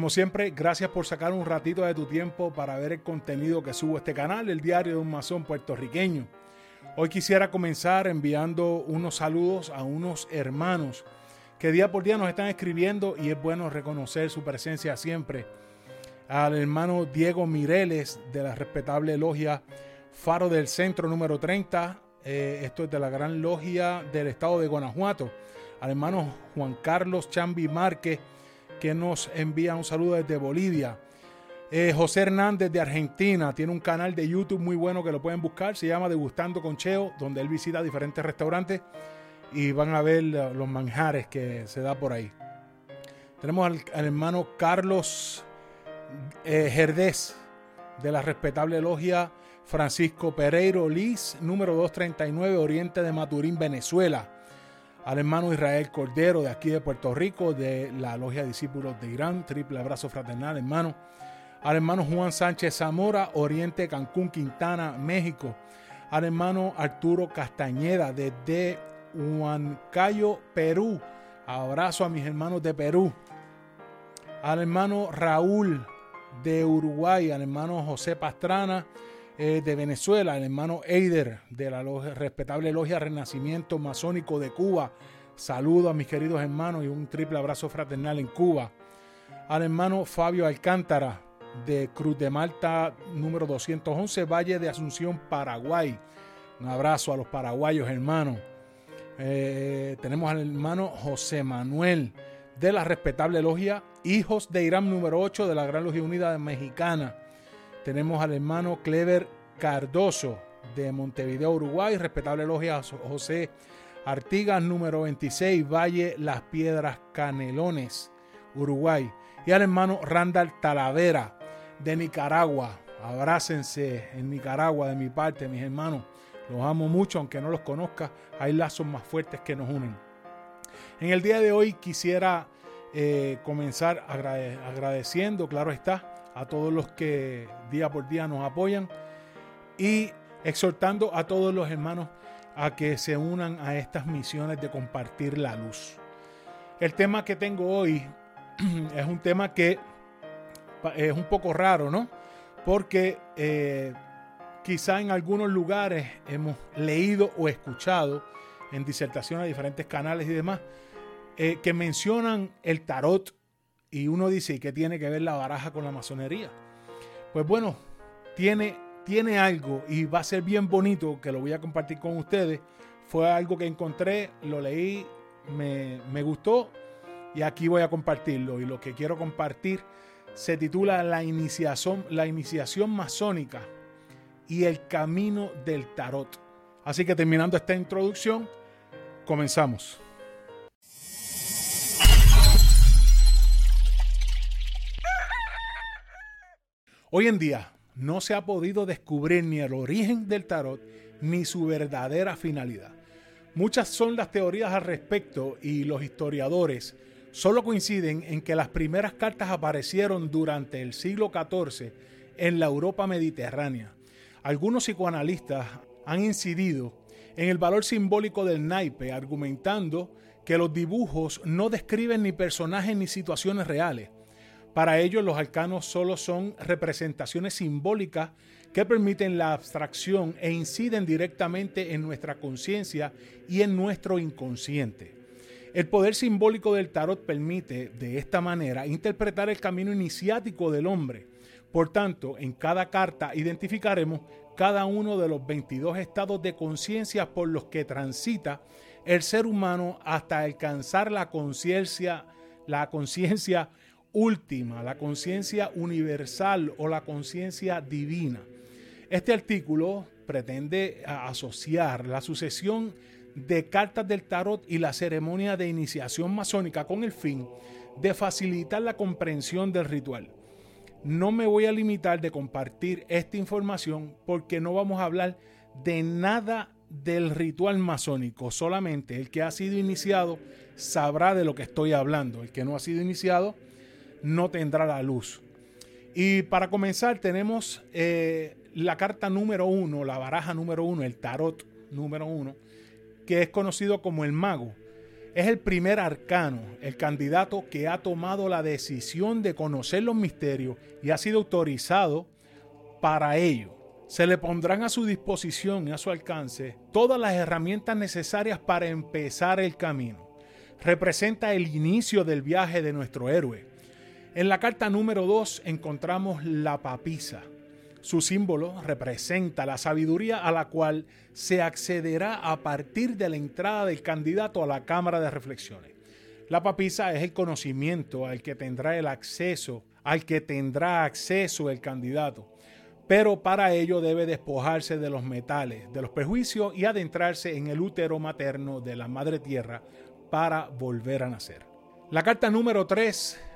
Como siempre, gracias por sacar un ratito de tu tiempo para ver el contenido que subo a este canal, el diario de un masón puertorriqueño. Hoy quisiera comenzar enviando unos saludos a unos hermanos que día por día nos están escribiendo y es bueno reconocer su presencia siempre. Al hermano Diego Mireles de la respetable logia Faro del Centro número 30, eh, esto es de la gran logia del estado de Guanajuato. Al hermano Juan Carlos Chambi Márquez que nos envía un saludo desde Bolivia. Eh, José Hernández de Argentina tiene un canal de YouTube muy bueno que lo pueden buscar. Se llama Degustando con Cheo, donde él visita diferentes restaurantes y van a ver los manjares que se da por ahí. Tenemos al, hermano Carlos eh, de la respetable logia Francisco Pereiro Liz, número 239, Oriente de Maturín, Venezuela al hermano Israel Cordero de aquí de Puerto Rico, de la Logia Discípulos de Irán, triple abrazo fraternal, hermano. Al hermano Juan Sánchez Zamora, Oriente Cancún, Quintana, México. Al hermano Arturo Castañeda desde Huancayo, Perú. Abrazo a mis hermanos de Perú. Al hermano Raúl de Uruguay, al hermano José Pastrana eh, de Venezuela, el hermano Eider de la respetable Logia Renacimiento Masónico de Cuba. Saludo a mis queridos hermanos y un triple abrazo fraternal en Cuba. Al hermano Fabio Alcántara de Cruz de Malta número 211, Valle de Asunción, Paraguay. Un abrazo a los paraguayos hermanos. Eh, tenemos al hermano José Manuel de la respetable logia Hijos de Irán número 8 de la Gran Logia Unida Mexicana. Tenemos al hermano Clever Cardoso de Montevideo, Uruguay. Respetable logia José Artigas, número 26, Valle Las Piedras Canelones, Uruguay. Y al hermano Randall Talavera de Nicaragua. Abrácense en Nicaragua de mi parte, mis hermanos. Los amo mucho, aunque no los conozca. Hay lazos más fuertes que nos unen. En el día de hoy quisiera eh, comenzar agradeciendo, claro está, a todos los que día por día nos apoyan y exhortando a todos los hermanos a que se unan a estas misiones de compartir la luz. El tema que tengo hoy es un tema que es un poco raro, ¿no? Porque eh, quizá en algunos lugares hemos leído o escuchado en disertaciones de diferentes canales y demás eh, que mencionan el tarot y uno dice, ¿y qué tiene que ver la baraja con la masonería? Pues bueno, tiene, tiene algo y va a ser bien bonito que lo voy a compartir con ustedes. Fue algo que encontré, lo leí, me, me gustó y aquí voy a compartirlo. Y lo que quiero compartir se titula La iniciación, la iniciación masónica y el camino del tarot. Así que terminando esta introducción, comenzamos. Hoy en día no se ha podido descubrir ni el origen del tarot ni su verdadera finalidad. Muchas son las teorías al respecto y los historiadores solo coinciden en que las primeras cartas aparecieron durante el siglo XIV en la Europa mediterránea. Algunos psicoanalistas han incidido en el valor simbólico del naipe, argumentando que los dibujos no describen ni personajes ni situaciones reales, para ellos los arcanos solo son representaciones simbólicas que permiten la abstracción e inciden directamente en nuestra conciencia y en nuestro inconsciente. El poder simbólico del tarot permite, de esta manera, interpretar el camino iniciático del hombre. Por tanto, en cada carta identificaremos cada uno de los 22 estados de conciencia por los que transita el ser humano hasta alcanzar la conciencia, la conciencia última, la conciencia universal o la conciencia divina. Este artículo pretende asociar la sucesión de cartas del tarot y la ceremonia de iniciación masónica con el fin de facilitar la comprensión del ritual. No me voy a limitar de compartir esta información porque no vamos a hablar de nada del ritual masónico. Solamente el que ha sido iniciado sabrá de lo que estoy hablando. El que no ha sido iniciado no tendrá la luz. Y para comenzar tenemos eh, la carta número uno, la baraja número uno, el tarot número uno, que es conocido como el mago. Es el primer arcano, el candidato que ha tomado la decisión de conocer los misterios y ha sido autorizado para ello. Se le pondrán a su disposición y a su alcance todas las herramientas necesarias para empezar el camino. Representa el inicio del viaje de nuestro héroe. En la carta número 2 encontramos la papisa, su símbolo representa la sabiduría a la cual se accederá a partir de la entrada del candidato a la Cámara de Reflexiones. La papisa es el conocimiento al que tendrá el acceso, al que tendrá acceso el candidato. Pero para ello debe despojarse de los metales, de los prejuicios y adentrarse en el útero materno de la Madre Tierra para volver a nacer. La carta número 3,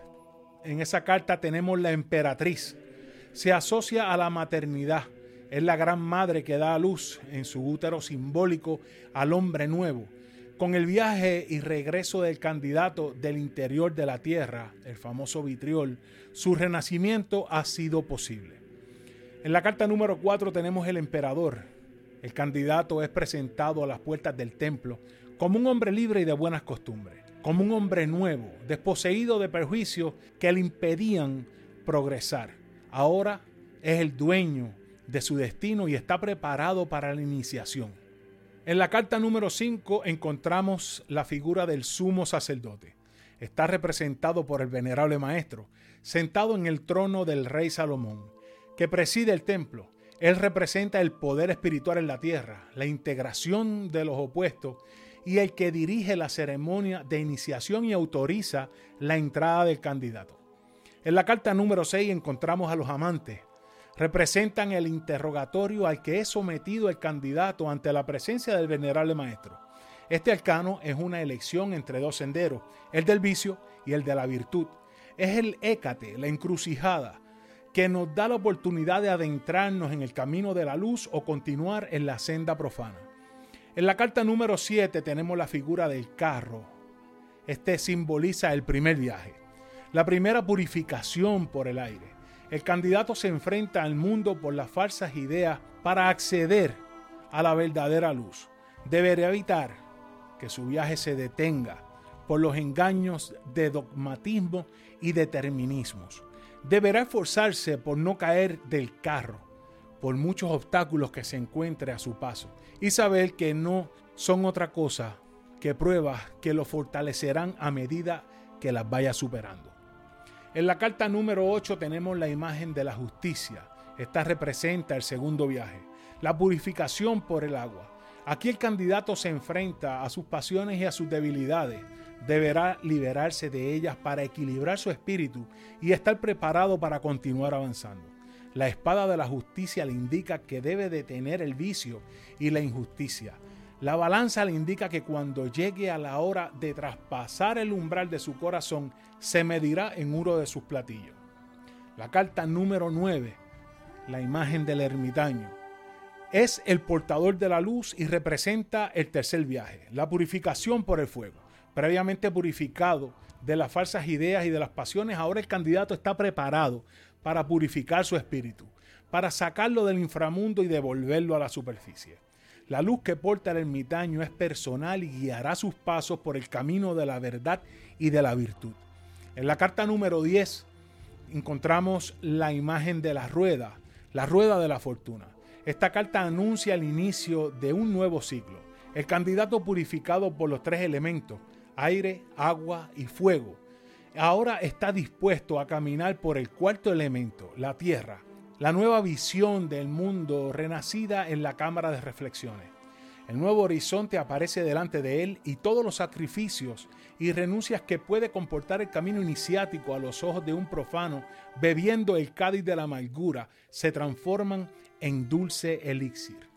en esa carta tenemos la emperatriz, se asocia a la maternidad. Es la gran madre que da a luz en su útero simbólico al hombre nuevo. Con el viaje y regreso del candidato del interior de la tierra, el famoso vitriol, su renacimiento ha sido posible. En la carta número 4 tenemos el emperador. El candidato es presentado a las puertas del templo como un hombre libre y de buenas costumbres, como un hombre nuevo, desposeído de perjuicios que le impedían progresar ahora es el dueño de su destino y está preparado para la iniciación. En la carta número 5 encontramos la figura del sumo sacerdote. Está representado por el venerable maestro, sentado en el trono del rey Salomón, que preside el templo. Él representa el poder espiritual en la tierra, la integración de los opuestos y el que dirige la ceremonia de iniciación y autoriza la entrada del candidato. En la carta número 6 encontramos a los amantes. Representan el interrogatorio al que es sometido el candidato ante la presencia del venerable maestro. Este arcano es una elección entre dos senderos, el del vicio y el de la virtud. Es el écate, la encrucijada, que nos da la oportunidad de adentrarnos en el camino de la luz o continuar en la senda profana. En la carta número 7 tenemos la figura del carro. Este simboliza el primer viaje la primera purificación por el aire. El candidato se enfrenta al mundo por las falsas ideas para acceder a la verdadera luz. Deberá evitar que su viaje se detenga por los engaños de dogmatismo y determinismos. Deberá esforzarse por no caer del carro por muchos obstáculos que se encuentre a su paso y saber que no son otra cosa que pruebas que lo fortalecerán a medida que las vaya superando. En la carta número 8 tenemos la imagen de la justicia. Esta representa el segundo viaje, la purificación por el agua. Aquí el candidato se enfrenta a sus pasiones y a sus debilidades. Deberá liberarse de ellas para equilibrar su espíritu y estar preparado para continuar avanzando. La espada de la justicia le indica que debe detener el vicio y la injusticia. La balanza le indica que cuando llegue a la hora de traspasar el umbral de su corazón, se medirá en uno de sus platillos. La carta número 9, la imagen del ermitaño, es el portador de la luz y representa el tercer viaje, la purificación por el fuego. Previamente purificado de las falsas ideas y de las pasiones, ahora el candidato está preparado para purificar su espíritu, para sacarlo del inframundo y devolverlo a la superficie. La luz que porta el ermitaño es personal y guiará sus pasos por el camino de la verdad y de la virtud. En la carta número 10 encontramos la imagen de la rueda, la rueda de la fortuna. Esta carta anuncia el inicio de un nuevo ciclo. El candidato purificado por los tres elementos, aire, agua y fuego, ahora está dispuesto a caminar por el cuarto elemento, la tierra, la nueva visión del mundo renacida en la cámara de reflexiones. El nuevo horizonte aparece delante de él y todos los sacrificios y renuncias que puede comportar el camino iniciático a los ojos de un profano bebiendo el cádiz de la amargura se transforman en dulce elixir.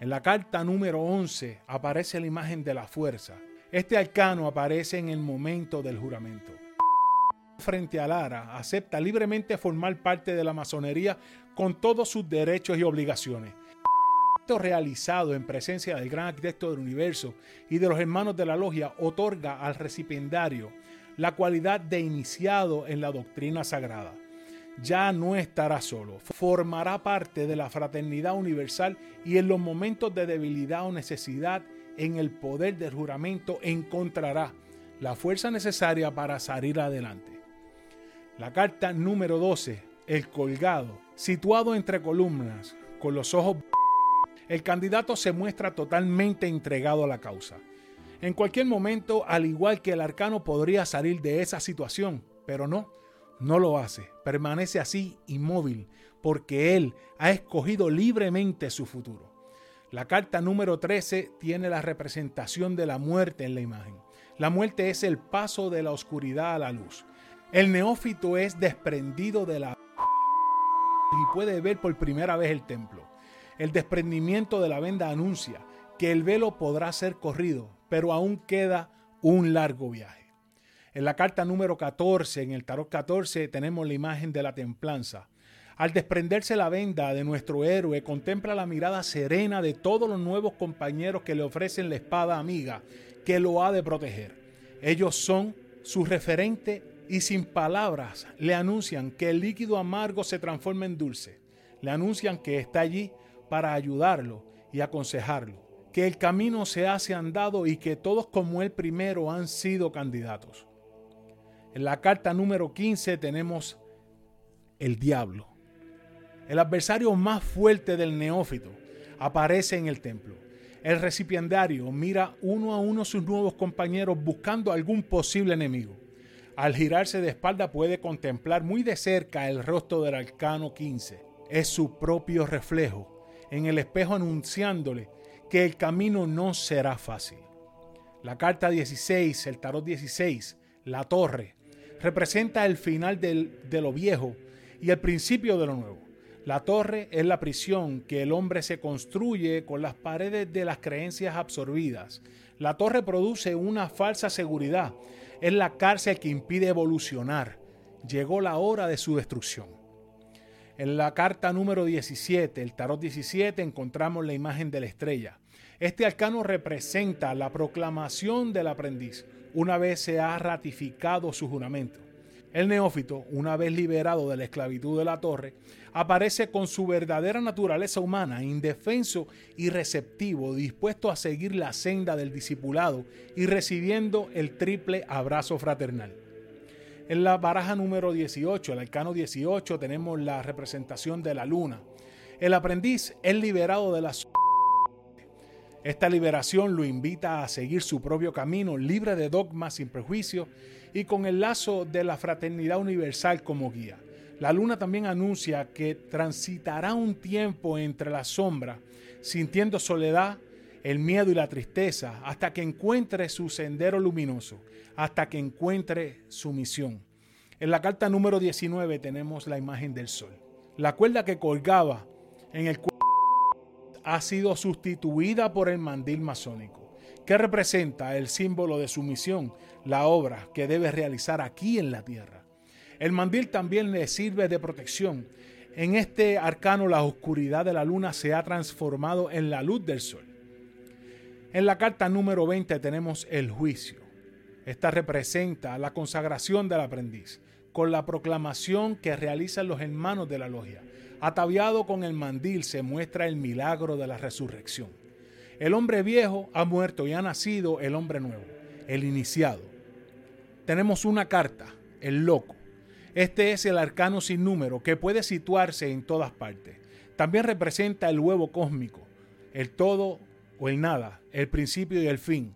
En la carta número 11 aparece la imagen de la fuerza. Este arcano aparece en el momento del juramento. Frente a Lara, acepta libremente formar parte de la masonería con todos sus derechos y obligaciones realizado en presencia del gran arquitecto del universo y de los hermanos de la logia otorga al recipiendario la cualidad de iniciado en la doctrina sagrada. Ya no estará solo, formará parte de la fraternidad universal y en los momentos de debilidad o necesidad en el poder del juramento encontrará la fuerza necesaria para salir adelante. La carta número 12, el colgado, situado entre columnas, con los ojos... El candidato se muestra totalmente entregado a la causa. En cualquier momento, al igual que el arcano, podría salir de esa situación, pero no, no lo hace. Permanece así inmóvil, porque él ha escogido libremente su futuro. La carta número 13 tiene la representación de la muerte en la imagen. La muerte es el paso de la oscuridad a la luz. El neófito es desprendido de la y puede ver por primera vez el templo. El desprendimiento de la venda anuncia que el velo podrá ser corrido, pero aún queda un largo viaje. En la carta número 14, en el tarot 14, tenemos la imagen de la templanza. Al desprenderse la venda de nuestro héroe, contempla la mirada serena de todos los nuevos compañeros que le ofrecen la espada amiga que lo ha de proteger. Ellos son su referente y sin palabras le anuncian que el líquido amargo se transforma en dulce. Le anuncian que está allí para ayudarlo y aconsejarlo, que el camino se hace andado y que todos como él primero han sido candidatos. En la carta número 15 tenemos el diablo. El adversario más fuerte del neófito aparece en el templo el recipiendario mira uno a uno sus nuevos compañeros buscando algún posible enemigo. Al girarse de espalda puede contemplar muy de cerca el rostro del arcano 15. Es su propio reflejo en el espejo anunciándole que el camino no será fácil. La carta 16, el tarot 16, la torre, representa el final de lo viejo y el principio de lo nuevo. La torre es la prisión que el hombre se construye con las paredes de las creencias absorbidas. La torre produce una falsa seguridad. Es la cárcel que impide evolucionar. Llegó la hora de su destrucción. En la carta número 17, el tarot 17, encontramos la imagen de la estrella. Este arcano representa la proclamación del aprendiz una vez se ha ratificado su juramento. El neófito, una vez liberado de la esclavitud de la torre, aparece con su verdadera naturaleza humana, indefenso y receptivo, dispuesto a seguir la senda del discipulado y recibiendo el triple abrazo fraternal. En la baraja número 18, el arcano 18, tenemos la representación de la luna. El aprendiz es liberado de la esta liberación lo invita a seguir su propio camino, libre de dogmas, sin prejuicios y con el lazo de la fraternidad universal como guía. La luna también anuncia que transitará un tiempo entre la sombra, sintiendo soledad, el miedo y la tristeza, hasta que encuentre su sendero luminoso, hasta que encuentre su misión. En la carta número 19 tenemos la imagen del sol. La cuerda que colgaba en el ha sido sustituida por el mandil masónico, que representa el símbolo de su misión, la obra que debe realizar aquí en la tierra. El mandil también le sirve de protección. En este arcano la oscuridad de la luna se ha transformado en la luz del sol. En la carta número 20 tenemos el juicio. Esta representa la consagración del aprendiz, con la proclamación que realizan los hermanos de la logia. Ataviado con el mandil se muestra el milagro de la resurrección. El hombre viejo ha muerto y ha nacido el hombre nuevo, el iniciado. Tenemos una carta, el loco, este es el arcano sin número que puede situarse en todas partes. También representa el huevo cósmico, el todo o el nada, el principio y el fin.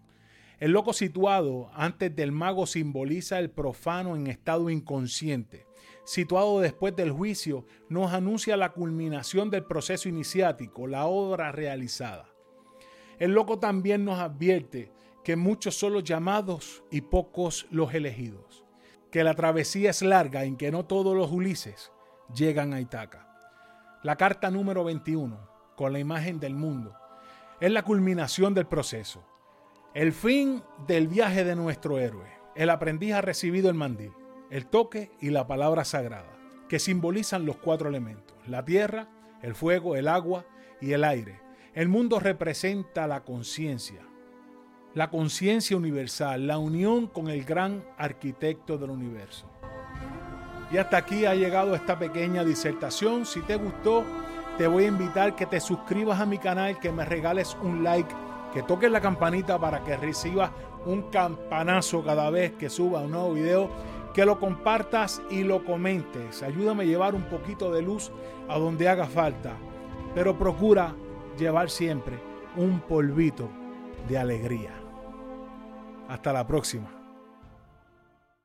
El loco situado antes del mago simboliza el profano en estado inconsciente. Situado después del juicio, nos anuncia la culminación del proceso iniciático, la obra realizada. El loco también nos advierte que muchos son los llamados y pocos los elegidos que la travesía es larga en que no todos los Ulises llegan a Itaca. La carta número 21, con la imagen del mundo, es la culminación del proceso, el fin del viaje de nuestro héroe. El aprendiz ha recibido el mandil, el toque y la palabra sagrada, que simbolizan los cuatro elementos, la tierra, el fuego, el agua y el aire. El mundo representa la conciencia, la conciencia universal, la unión con el gran arquitecto del universo. Y hasta aquí ha llegado esta pequeña disertación. Si te gustó, te voy a invitar que te suscribas a mi canal, que me regales un like, que toques la campanita para que recibas un campanazo cada vez que suba un nuevo video, que lo compartas y lo comentes. Ayúdame a llevar un poquito de luz a donde haga falta, pero procura llevar siempre un polvito de alegría. Hasta la próxima.